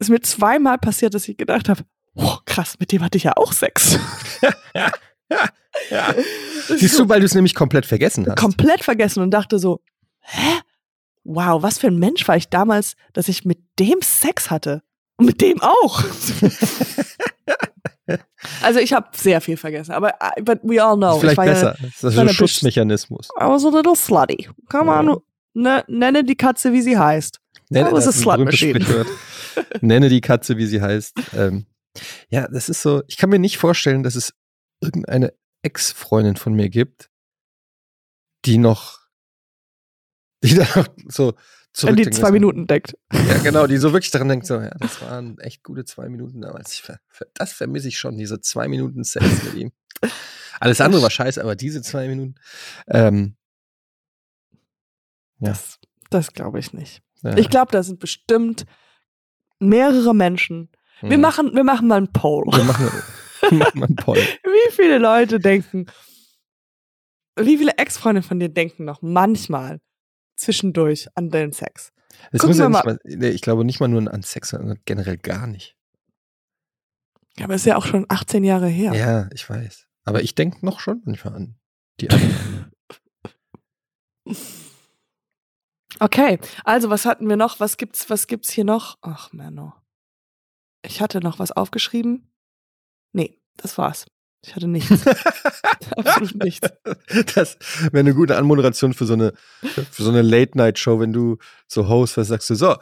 ist mir zweimal passiert, dass ich gedacht habe, oh, krass, mit dem hatte ich ja auch Sex. [laughs] ja. [laughs] Das ist Siehst du, weil du es nämlich komplett vergessen hast. komplett vergessen und dachte so, hä? Wow, was für ein Mensch war ich damals, dass ich mit dem Sex hatte. Und mit dem auch. [laughs] also ich habe sehr viel vergessen, aber I- but we all know. vielleicht ich war ja- besser. das ist so ein eine Schutzmechanismus. I was a little slutty. Come Ja. on, ne, nenne die Katze, wie sie heißt. Nenne, das ist Slut Machine. [laughs] Nenne die Katze, wie sie heißt. Ähm, ja, das ist so. Ich kann mir nicht vorstellen, dass es irgendeine Ex-Freundin von mir gibt, die noch, [laughs] die da noch so zurückdenkt. die zwei Minuten deckt. Ja, [laughs] genau, die so wirklich daran denkt, so, ja, das waren echt gute zwei Minuten damals. Ver, das vermisse ich schon, diese zwei Minuten Sex mit ihm. Alles andere war scheiße, aber diese zwei Minuten. Ähm, Ja. Das, das glaube ich nicht. ja, Ich glaube, da sind bestimmt mehrere Menschen. Wir hm. machen, wir machen mal einen Poll. wir machen, wir machen mal einen Poll. [laughs] Wie viele Leute denken, wie viele Ex-Freunde von dir denken noch manchmal zwischendurch an den Sex? Es Gucken muss ja nicht mal, nee, ich glaube nicht mal nur an Sex, sondern generell gar nicht. Aber ist ja auch schon 18 Jahre her. Ja, ich weiß. Aber ich denke noch schon manchmal an die anderen. [laughs] Okay, also was hatten wir noch? Was gibt's, was gibt's hier noch? Ach, Menno. Ich hatte noch was aufgeschrieben. Nee, das war's. Ich hatte nichts. [laughs] Absolut nichts. Das wäre eine gute Anmoderation für so eine, für so eine Late-Night-Show, wenn du so Host was sagst du, so,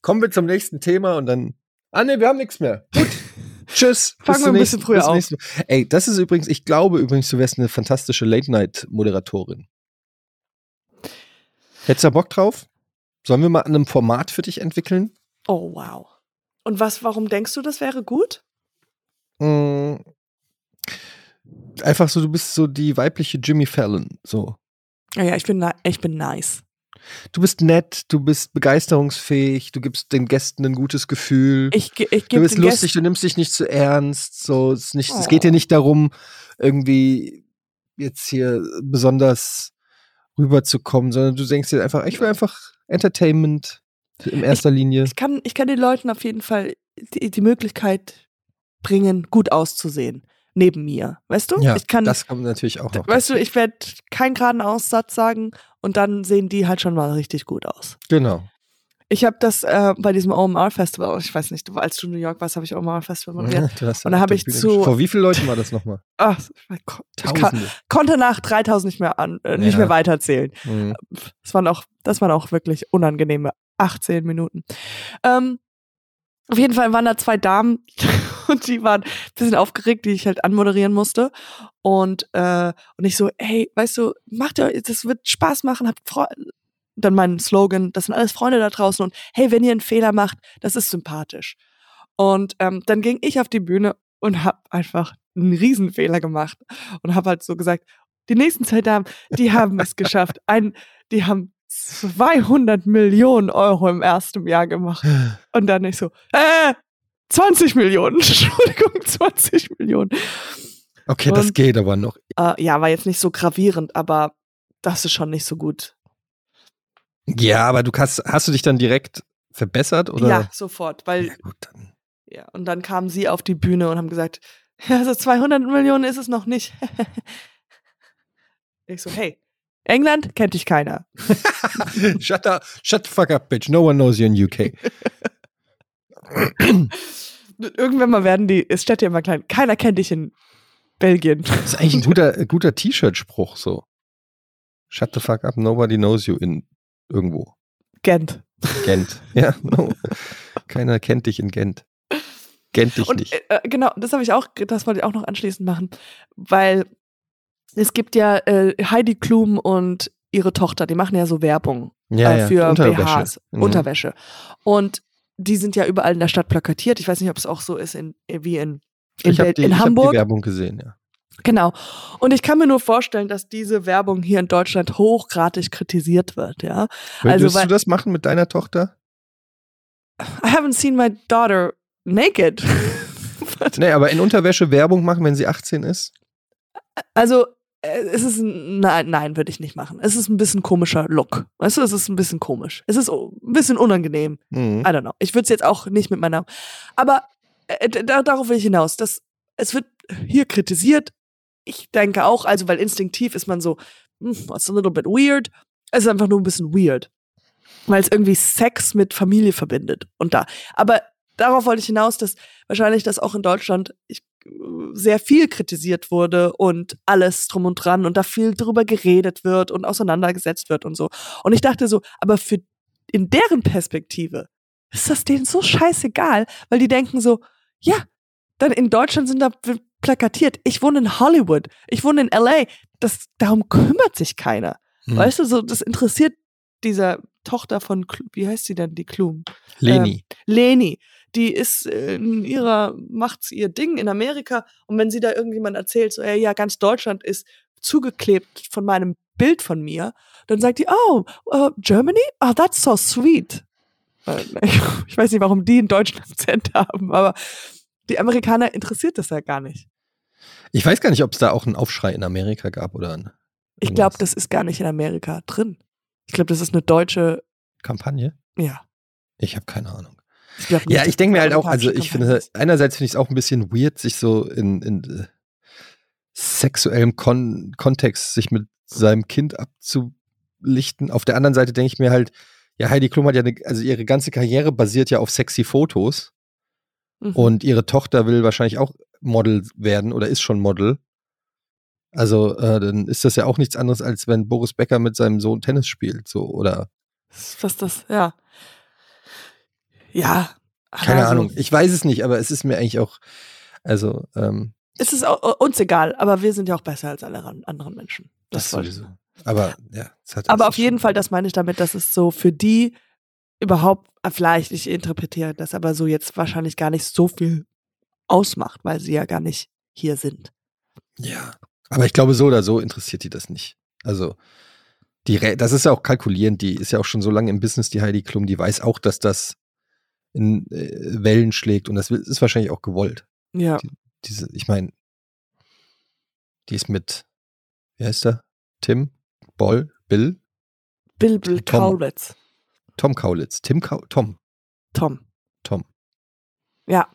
kommen wir zum nächsten Thema und dann, ah nee, wir haben nichts mehr. Gut. [laughs] Tschüss. Fangen wir ein bisschen früher auf. Ey, das ist übrigens, ich glaube übrigens, du wärst eine fantastische Late-Night-Moderatorin. Hättest du da Bock drauf? Sollen wir mal an einem Format für dich entwickeln? Oh, wow. Und was, warum denkst du, das wäre gut? Mm, Einfach so, du bist so die weibliche Jimmy Fallon. So. Ja, ja, ich bin, ich bin nice. Du bist nett, du bist begeisterungsfähig, du gibst den Gästen ein gutes Gefühl. Ich, ich du bist lustig, Gästen, du nimmst dich nicht zu ernst. So, es, nicht, es Oh. geht dir nicht darum, irgendwie jetzt hier besonders rüberzukommen, sondern du denkst dir einfach, ich will einfach Entertainment in erster Linie. ich kann, ich kann den Leuten auf jeden Fall die, die Möglichkeit bringen, gut auszusehen. Neben mir. Weißt du? Ja, ich kann, das kommt natürlich auch noch. weißt du, dazu. ich werde keinen geraden Aussatz sagen und dann sehen die halt schon mal richtig gut aus. Genau. Ich habe das äh, bei diesem OMR Festival, ich weiß nicht, als du in New York warst, habe ich OMR Festival [laughs] moderiert. Ja, du Und da auf hab der ich Bühne zu-. Vor wie vielen Leuten war das nochmal? [laughs] Ach, ich, kon- ich kann, konnte nach 3000 nicht mehr an, äh, nicht Ja. mehr weiterzählen. Mhm. Das waren auch, das waren auch wirklich unangenehme 18 Minuten. Ähm, auf jeden Fall waren da zwei Damen [laughs] und die waren ein bisschen aufgeregt, die ich halt anmoderieren musste. Und, äh, und ich so, hey, weißt du, macht ihr, das wird Spaß machen, habt Freude. Dann mein Slogan, das sind alles Freunde da draußen und hey, wenn ihr einen Fehler macht, das ist sympathisch. Und ähm, dann ging ich auf die Bühne und hab einfach einen Riesenfehler gemacht und hab halt so gesagt, die nächsten zwei Damen, die haben es geschafft. Ein, die haben 200 Millionen Euro im ersten Jahr gemacht. [laughs] Und dann nicht so, äh, 20 Millionen, [laughs] Entschuldigung, 20 Millionen. Okay, das Und- geht aber noch. Äh, ja, war jetzt nicht so gravierend, aber das ist schon nicht so gut. Ja, aber du hast, hast du dich dann direkt verbessert oder? Ja, sofort, weil, Ja, gut, dann. ja, und dann kamen sie auf die Bühne und haben gesagt, [laughs] ja, also 200 Millionen ist es noch nicht. [laughs] ich so, hey, England kennt dich keiner. shut, up, shut the fuck up, bitch. No one knows you in UK. Irgendwann mal werden die, ja immer klein, keiner kennt dich in Belgien. Das ist eigentlich ein guter, [laughs] guter T-Shirt-Spruch so. Shut the fuck up, nobody knows you in irgendwo. Gent. Gent. Ja, no. Keiner kennt dich in Gent. Gent dich Und nicht. äh, äh, genau, das habe ich auch, das wollte ich auch noch anschließend machen, weil es gibt ja äh, Heidi Klum und ihre Tochter, die machen ja so Werbung Ja, äh, ja. für Unterwäsche. BHs, Mhm. Unterwäsche. Und die sind ja überall in der Stadt plakatiert. Ich weiß nicht, ob es auch so ist in, wie in, in, Ich habe die, in ich hab Hamburg. die Werbung gesehen, ja. Genau. Und ich kann mir nur vorstellen, dass diese Werbung hier in Deutschland hochgradig kritisiert wird, ja. Also, Würdest weil- du das machen mit deiner Tochter? I haven't seen my daughter naked. [laughs] Nee, aber in Unterwäsche Werbung machen, wenn sie 18 ist? Also, es ist ein, nein, nein, würde ich nicht machen. Es ist ein bisschen komischer Look. Weißt du, es ist ein bisschen komisch. Es ist ein bisschen unangenehm. Mhm. I don't know. Ich würde es jetzt auch nicht mit meiner. Aber äh, da, darauf will ich hinaus. Dass, es wird hier kritisiert. Ich denke auch, also, weil instinktiv ist man so, hm, it's a little bit weird. Es ist einfach nur ein bisschen weird. Weil es irgendwie Sex mit Familie verbindet. Und da. Aber darauf wollte ich hinaus, dass wahrscheinlich das auch in Deutschland ich, sehr viel kritisiert wurde und alles drum und dran und da viel drüber geredet wird und auseinandergesetzt wird und so. Und ich dachte so, aber für in deren Perspektive ist das denen so scheißegal, weil die denken so, ja, dann in Deutschland sind da plakatiert. Ich wohne in Hollywood, ich wohne in LA. Das, darum kümmert sich keiner. Mhm. Weißt du, so, das interessiert dieser Tochter von, wie heißt sie denn, die Klum? Leni. Leni, die ist äh, in ihrer, macht ihr Ding in Amerika und wenn sie da irgendjemand erzählt, so, ey, ja, ganz Deutschland ist zugeklebt von meinem Bild von mir, dann sagt die, oh, uh, Germany? Oh, that's so sweet. [laughs] Ich weiß nicht, warum die einen deutschen [laughs] Akzent haben, aber die Amerikaner interessiert das ja gar nicht. ich weiß gar nicht, ob es da auch einen Aufschrei in Amerika gab oder eine Ich glaube, das ist gar nicht in Amerika drin. Ich glaube, das ist eine deutsche, Kampagne. ja. Ich habe keine Ahnung. Ich glaub Ja, ich denke mir halt auch, also ich finde, ist. einerseits finde ich es auch ein bisschen weird, sich so in, in äh, sexuellem Kon Kontext sich mit seinem Kind abzulichten. Auf der anderen Seite denke ich mir halt, ja, Heidi Klum hat ja, eine, also ihre ganze Karriere basiert ja auf sexy Fotos Mhm. und ihre Tochter will wahrscheinlich auch Model werden oder ist schon Model. Also äh, dann ist das ja auch nichts anderes, als wenn Boris Becker mit seinem Sohn Tennis spielt, so oder Was das, ja. Ja. keine also, Ahnung. Ich weiß es nicht, aber es ist mir eigentlich auch, also ähm, Es ist auch, uns egal, aber wir sind ja auch besser als alle anderen Menschen. Das, ich sowieso. Aber ja, es hat Aber auf jeden Fall, das meine ich damit, dass es so für die überhaupt, äh, vielleicht, ich interpretiere das, aber so jetzt wahrscheinlich gar nicht so viel ausmacht, weil sie ja gar nicht hier sind. Ja. Aber ich glaube, so oder so interessiert die das nicht. Also, die, das ist ja auch kalkulierend, die ist ja auch schon so lange im Business, die Heidi Klum, die weiß auch, dass das in äh, Wellen schlägt und das ist wahrscheinlich auch gewollt. Ja. Diese, ich meine, die ist mit, wie heißt der? Tim? Boll? Bill? Bill, Bill Tom. Kaulitz. Tom Kaulitz. Tim Kau Tom. Tom. Tom. Ja.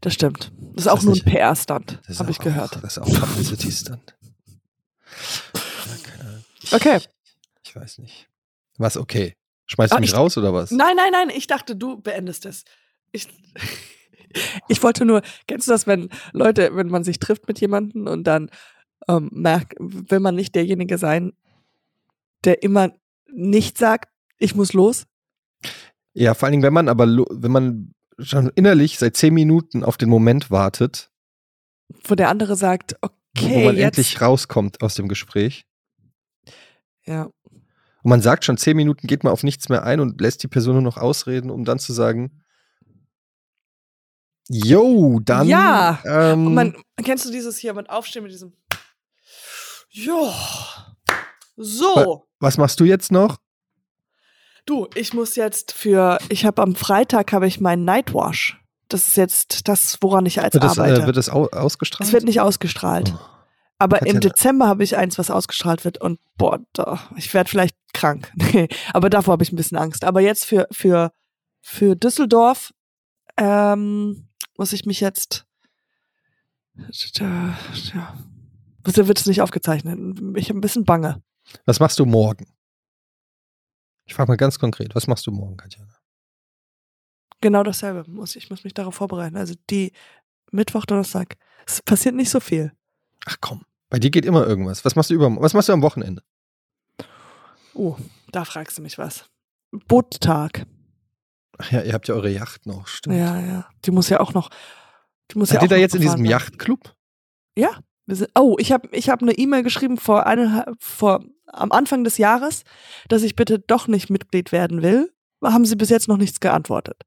Das stimmt. Das ist Ist auch das nur ein PR-Stunt, habe ich auch- gehört. Das ist auch Publicity-Stunt. Ja. Okay. Ich weiß nicht. Was okay? Schmeißt du Ah, mich ich- raus oder was? Nein, nein, nein, ich dachte, du beendest es. Ich, [laughs] ich wollte nur, kennst du das, wenn Leute, wenn man sich trifft mit jemandem und dann ähm, merkt, will man nicht derjenige sein, der immer nicht sagt, ich muss los? Ja, vor allen Dingen, wenn man aber, wenn man schon innerlich seit zehn Minuten auf den Moment wartet, Wo der andere sagt, wo okay, man jetzt. endlich rauskommt aus dem Gespräch. ja. Und man sagt schon zehn Minuten, geht man auf nichts mehr ein und lässt die Person nur noch ausreden, um dann zu sagen, yo, dann. Ja. Ähm, Und man, kennst du dieses hier mit Aufstehen mit diesem, ja, so. was machst du jetzt noch? Du, ich muss jetzt für, ich habe am Freitag habe ich meinen Nightwash. Das ist jetzt das, woran ich als Wird das, arbeite. äh, wird das au ausgestrahlt? es wird nicht ausgestrahlt. Oh. Aber Katja, im Dezember habe ich eins, was ausgestrahlt wird und boah, da, ich werde vielleicht krank. [laughs] Nee, aber davor habe ich ein bisschen Angst. Aber jetzt für, für, für Düsseldorf ähm, muss ich mich jetzt. Ja, da wird es nicht aufgezeichnet. Ich habe ein bisschen Bange. Was machst du morgen? Ich frage mal ganz konkret, was machst du morgen, Katjana? Genau dasselbe. Muss, ich muss mich darauf vorbereiten. Also die Mittwoch, Donnerstag. Es passiert nicht so viel. Ach komm, bei dir geht immer irgendwas. Was machst du über, was machst du am Wochenende? Oh, da fragst du mich was. Boottag. Ach ja, ihr habt ja eure Yacht noch, stimmt. Ja, ja. Die muss ja auch noch. Die muss Seid ja ihr da jetzt in diesem werden. Yachtclub? Ja. Sind, oh, ich habe ich hab eine E-Mail geschrieben vor, eine, vor am Anfang des Jahres, dass ich bitte doch nicht Mitglied werden will. Haben sie bis jetzt noch nichts geantwortet.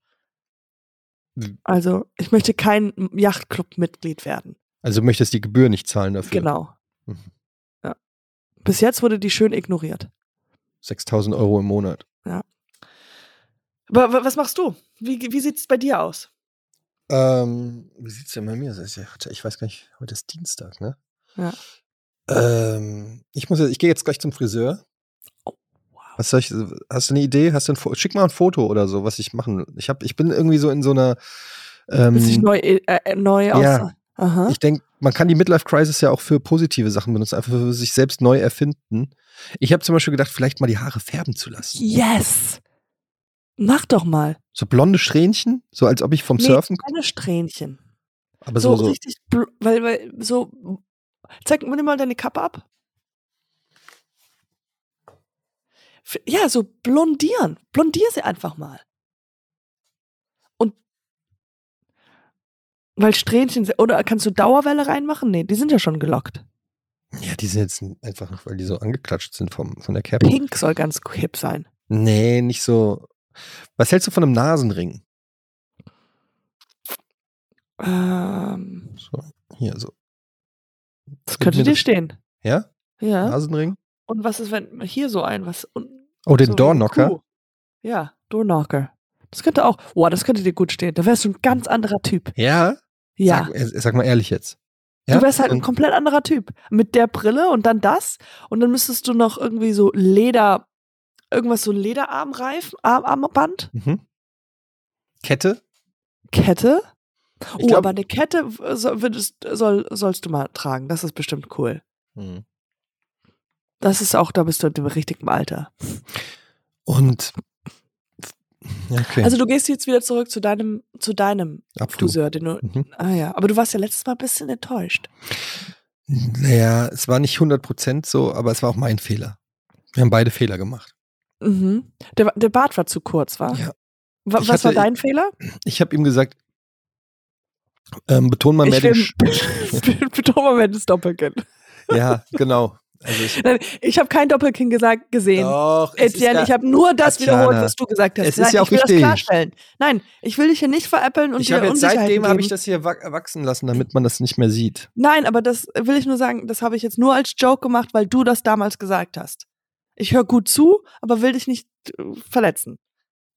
Hm. Also, ich möchte kein Yachtclub-Mitglied werden. Also du möchtest die Gebühr nicht zahlen dafür. Genau. Mhm. Ja. Bis jetzt wurde die schön ignoriert. 6000 Euro im Monat. Aber wa- was machst du? Wie, wie sieht es bei dir aus? Ähm, wie sieht's denn bei mir aus? Ja, Ich weiß gar nicht, heute ist Dienstag, ne? Ja. Ähm, ich muss, jetzt- ich gehe jetzt gleich zum Friseur. Oh, wow. Was soll ich, hast du eine Idee? Hast du ein Schick mal ein Foto oder so, was ich machen. Ich hab, ich bin irgendwie so in so einer. Ähm, Willst dich neu, äh, äh, neu ja. Aha. ich denke, man kann die Midlife Crisis ja auch für positive Sachen benutzen, einfach für sich selbst neu erfinden. Ich habe zum Beispiel gedacht, vielleicht mal die Haare färben zu lassen. Yes! Mach doch mal. So blonde Strähnchen, so als ob ich vom Nee, Surfen, keine Strähnchen. aber So, so, so richtig, weil, weil, so, zeig mir mal deine Kappe ab. Ja, so blondieren. Blondier sie einfach mal. Und, weil Strähnchen, se- oder kannst du Dauerwelle reinmachen? Nee, die sind ja schon gelockt. Ja, die sind jetzt einfach, weil die so angeklatscht sind vom, von der Cappy. Pink soll ganz hip sein. Nee, nicht so. Was hältst du von einem Nasenring? Ähm, So, hier so. das könnte dir das- stehen. Ja? Ja. Nasenring? Und was ist, wenn hier so ein, was, und, Oh, den so Doorknocker? Ja, Doorknocker. Das könnte auch, boah, das könnte dir gut stehen. Da wärst du ein ganz anderer Typ. Ja? Ja. Sag, äh, sag mal ehrlich jetzt. Ja? Du wärst halt ein komplett anderer Typ. Mit der Brille und dann das. Und dann müsstest du noch irgendwie so Leder, irgendwas so Lederarmreif, Arm, Armband, Mhm. Kette? Kette. Ich oh, glaub- aber eine Kette soll, sollst du mal tragen. Das ist bestimmt cool. Mhm. Das ist auch, da bist du im richtigen Alter. Und. Okay. Also du gehst jetzt wieder zurück zu deinem, zu deinem. Friseur, den du. Mhm. Ah ja, aber du warst ja letztes Mal ein bisschen enttäuscht. Naja, es war nicht 100% so, aber es war auch mein Fehler. Wir haben beide Fehler gemacht. Mhm. Der, der Bart war zu kurz, war? Ja. Was war hatte- dein Fehler? Ich habe ihm gesagt, ähm, beton mal mehr [laughs] Ich den. will, betone mal das Doppelkinn. ja, genau. Also ich, Nein, ich habe kein Doppelkinn gesagt, gesehen. doch, Etienne, ja, ich habe nur das Tatjana, wiederholt, was du gesagt hast. es ist Nein, ja auch ich will richtig. das klarstellen. Nein, ich will dich hier nicht veräppeln und ich dir jetzt seitdem habe ich das hier wa- wachsen lassen, damit man das nicht mehr sieht. Nein, aber das will ich nur sagen, das habe ich jetzt nur als Joke gemacht, weil du das damals gesagt hast. Ich höre gut zu, aber will dich nicht äh, verletzen.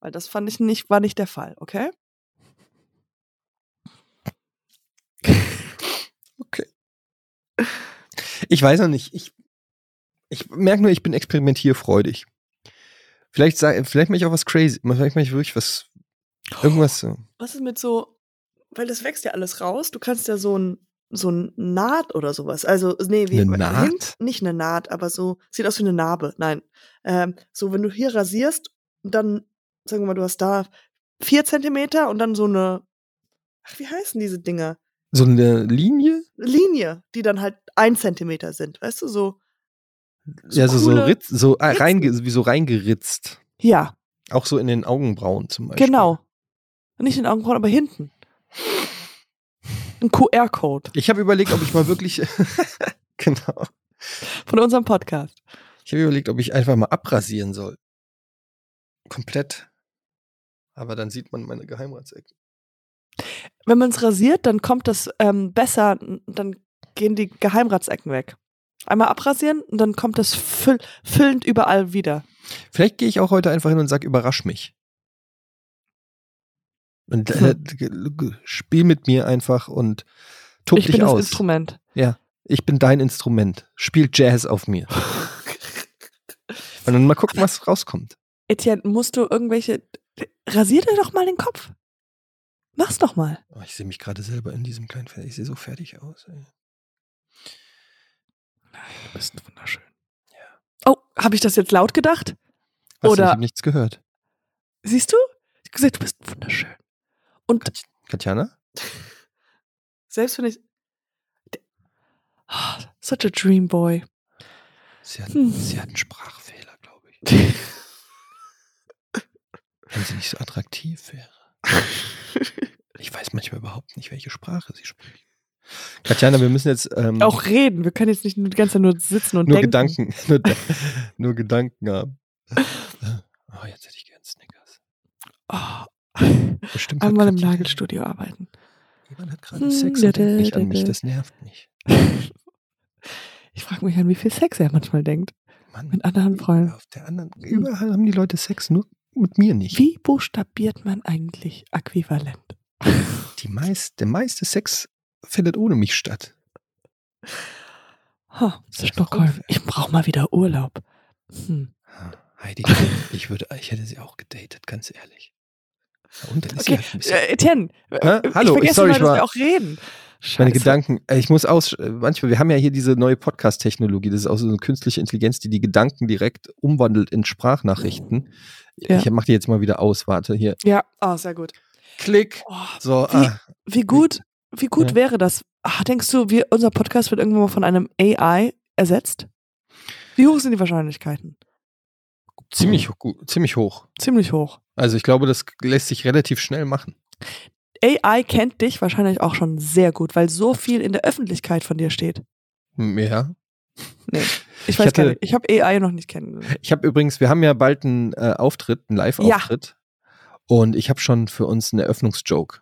Weil das fand ich nicht, war nicht der Fall, okay? [laughs] Ich weiß noch nicht. Ich, ich merke nur, ich bin experimentierfreudig. Vielleicht, vielleicht mache ich auch was crazy. Vielleicht mache ich wirklich was. Irgendwas so. Was ist mit so, weil das wächst ja alles raus, du kannst ja so ein so ein Naht oder sowas. Also, nee, wie Eine Naht? Hint- Nicht eine Naht, aber so, sieht aus wie eine Narbe. Nein. Ähm, so, wenn du hier rasierst, dann, sagen wir mal, du hast da vier Zentimeter und dann so eine, ach, wie heißen diese Dinger? So eine Linie? Linie, die dann halt ein Zentimeter sind, weißt du, so. So ja, so, so, Ritz, so äh, reinge, wie so reingeritzt. Ja, Auch so in den Augenbrauen zum Beispiel. genau. Nicht in den Augenbrauen, aber hinten. Ein QR-Code Ich habe überlegt, ob ich mal wirklich. [laughs] genau. von unserem Podcast. Ich habe überlegt, ob ich einfach mal abrasieren soll. Komplett. Aber dann sieht man meine Geheimratsecken. Wenn man es rasiert, dann kommt das ähm, besser, dann gehen die Geheimratsecken weg. Einmal abrasieren und dann kommt das füll füllend überall wieder. Vielleicht gehe ich auch heute einfach hin und sag, überrasch mich. Und äh, g- spiel mit mir einfach und tob ich dich bin das aus. Instrument. Ich bin dein Instrument. Spiel Jazz auf mir. Und dann mal gucken, was rauskommt. Etienne, musst du irgendwelche. Rasier dir doch mal den Kopf. Mach's doch mal. Oh, ich sehe mich gerade selber in diesem kleinen Feld. Ich sehe so fertig aus. Ey. Du bist wunderschön. Oh, habe ich das jetzt laut gedacht? Was, Oder- Ich habe nichts gehört. Siehst du? Ich hab gesagt, du bist wunderschön. Und Kat Katjana? [laughs] selbst wenn ich. Ah, Such a dream boy. Sie hat, Hm. sie hat einen Sprachfehler, glaube ich. [laughs] wenn sie nicht so attraktiv wäre. ich weiß manchmal überhaupt nicht, welche Sprache sie spricht. Katjana, wir müssen jetzt ähm, Auch reden. Wir können jetzt nicht die ganze Zeit nur sitzen und nur denken. Gedanken, [laughs] nur, [laughs] nur Gedanken haben. Oh, jetzt hätte ich gern Snickers. Oh, Bestimmt einmal im Nagelstudio arbeiten. Jemand hat gerade Hm, Sex da, und denkt nicht an mich, da. das nervt mich. [laughs] Ich frage mich an, wie viel Sex er manchmal denkt. Mann, Mit anderen Freunden. auf der anderen, überall haben die Leute Sex, nur mit mir nicht. Wie buchstabiert man eigentlich äquivalent? Die meist, der meiste Sex findet ohne mich statt. Das Stockholm. Ich brauche mal wieder Urlaub. Hm. Heidi, ich würde, ich hätte sie auch gedatet, ganz ehrlich. Und dann ist Okay, sie halt äh, Etienne, Hä? Hallo, ich ich- vergesse sorry, mal, dass wir auch reden. Scheiße. meine Gedanken, ich muss aus, äh, manchmal, wir haben ja hier diese neue Podcast-Technologie, das ist auch so eine künstliche Intelligenz, die die Gedanken direkt umwandelt in Sprachnachrichten. Ja. Ich mach die jetzt mal wieder aus, warte, hier. Ja, oh, sehr gut. Klick. Oh, So, Wie- ah, wie gut, wie gut Ja. wäre das? Ach, denkst du, wir, unser Podcast wird irgendwann mal von einem AI ersetzt? Wie hoch sind die Wahrscheinlichkeiten? ziemlich, ziemlich hoch. Ziemlich hoch. Also ich glaube, das lässt sich relativ schnell machen. AI kennt dich wahrscheinlich auch schon sehr gut, weil so viel in der Öffentlichkeit von dir steht. Ja. Nee, [laughs] ich Ich weiß hatte- gar nicht. Ich habe AI noch nicht kennengelernt. Ich habe übrigens, wir haben ja bald einen äh, Auftritt, einen Live-Auftritt. Und ich habe schon für uns einen Eröffnungsjoke.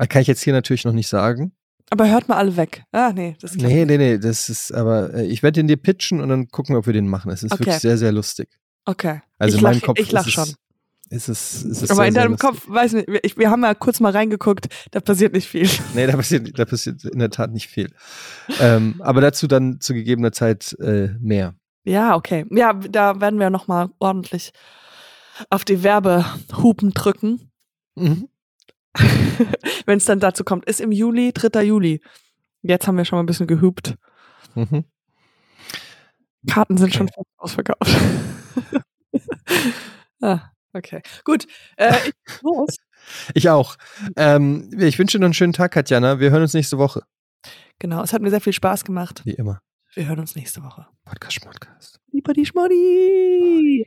Äh, Kann ich jetzt hier natürlich noch nicht sagen. Aber hört mal alle weg. Ah, nee, das klappt Nee, nee, nee, das ist, aber äh, ich werde den dir pitchen und dann gucken, ob wir den machen. Es ist Okay. wirklich sehr, sehr lustig. Okay. Also ich in meinem lach, Kopf ich lach ist schon. es, ist es, ist es Aber sehr, in sehr deinem lustig. Kopf, weiß nicht, ich, wir haben ja kurz mal reingeguckt, da passiert nicht viel. [laughs] Nee, da passiert, da passiert in der Tat nicht viel. ähm, aber dazu dann zu gegebener Zeit äh, mehr. Ja, okay. Ja, da werden wir nochmal ordentlich auf die Werbehupen drücken. Mhm. [laughs] Wenn es dann dazu kommt. Ist im Juli, 3. Juli. Jetzt haben wir schon mal ein bisschen gehupt. Mhm. Karten sind Okay. schon fast ausverkauft. [laughs] ah, okay. Gut. Äh, ich los. [laughs] Ich auch. Ähm, ich wünsche dir noch einen schönen Tag, Katjana. Wir hören uns nächste Woche. Genau, es hat mir sehr viel Spaß gemacht. Wie immer. Wir hören uns nächste Woche. Podcast, Podcast. Lieber die Schmoddi.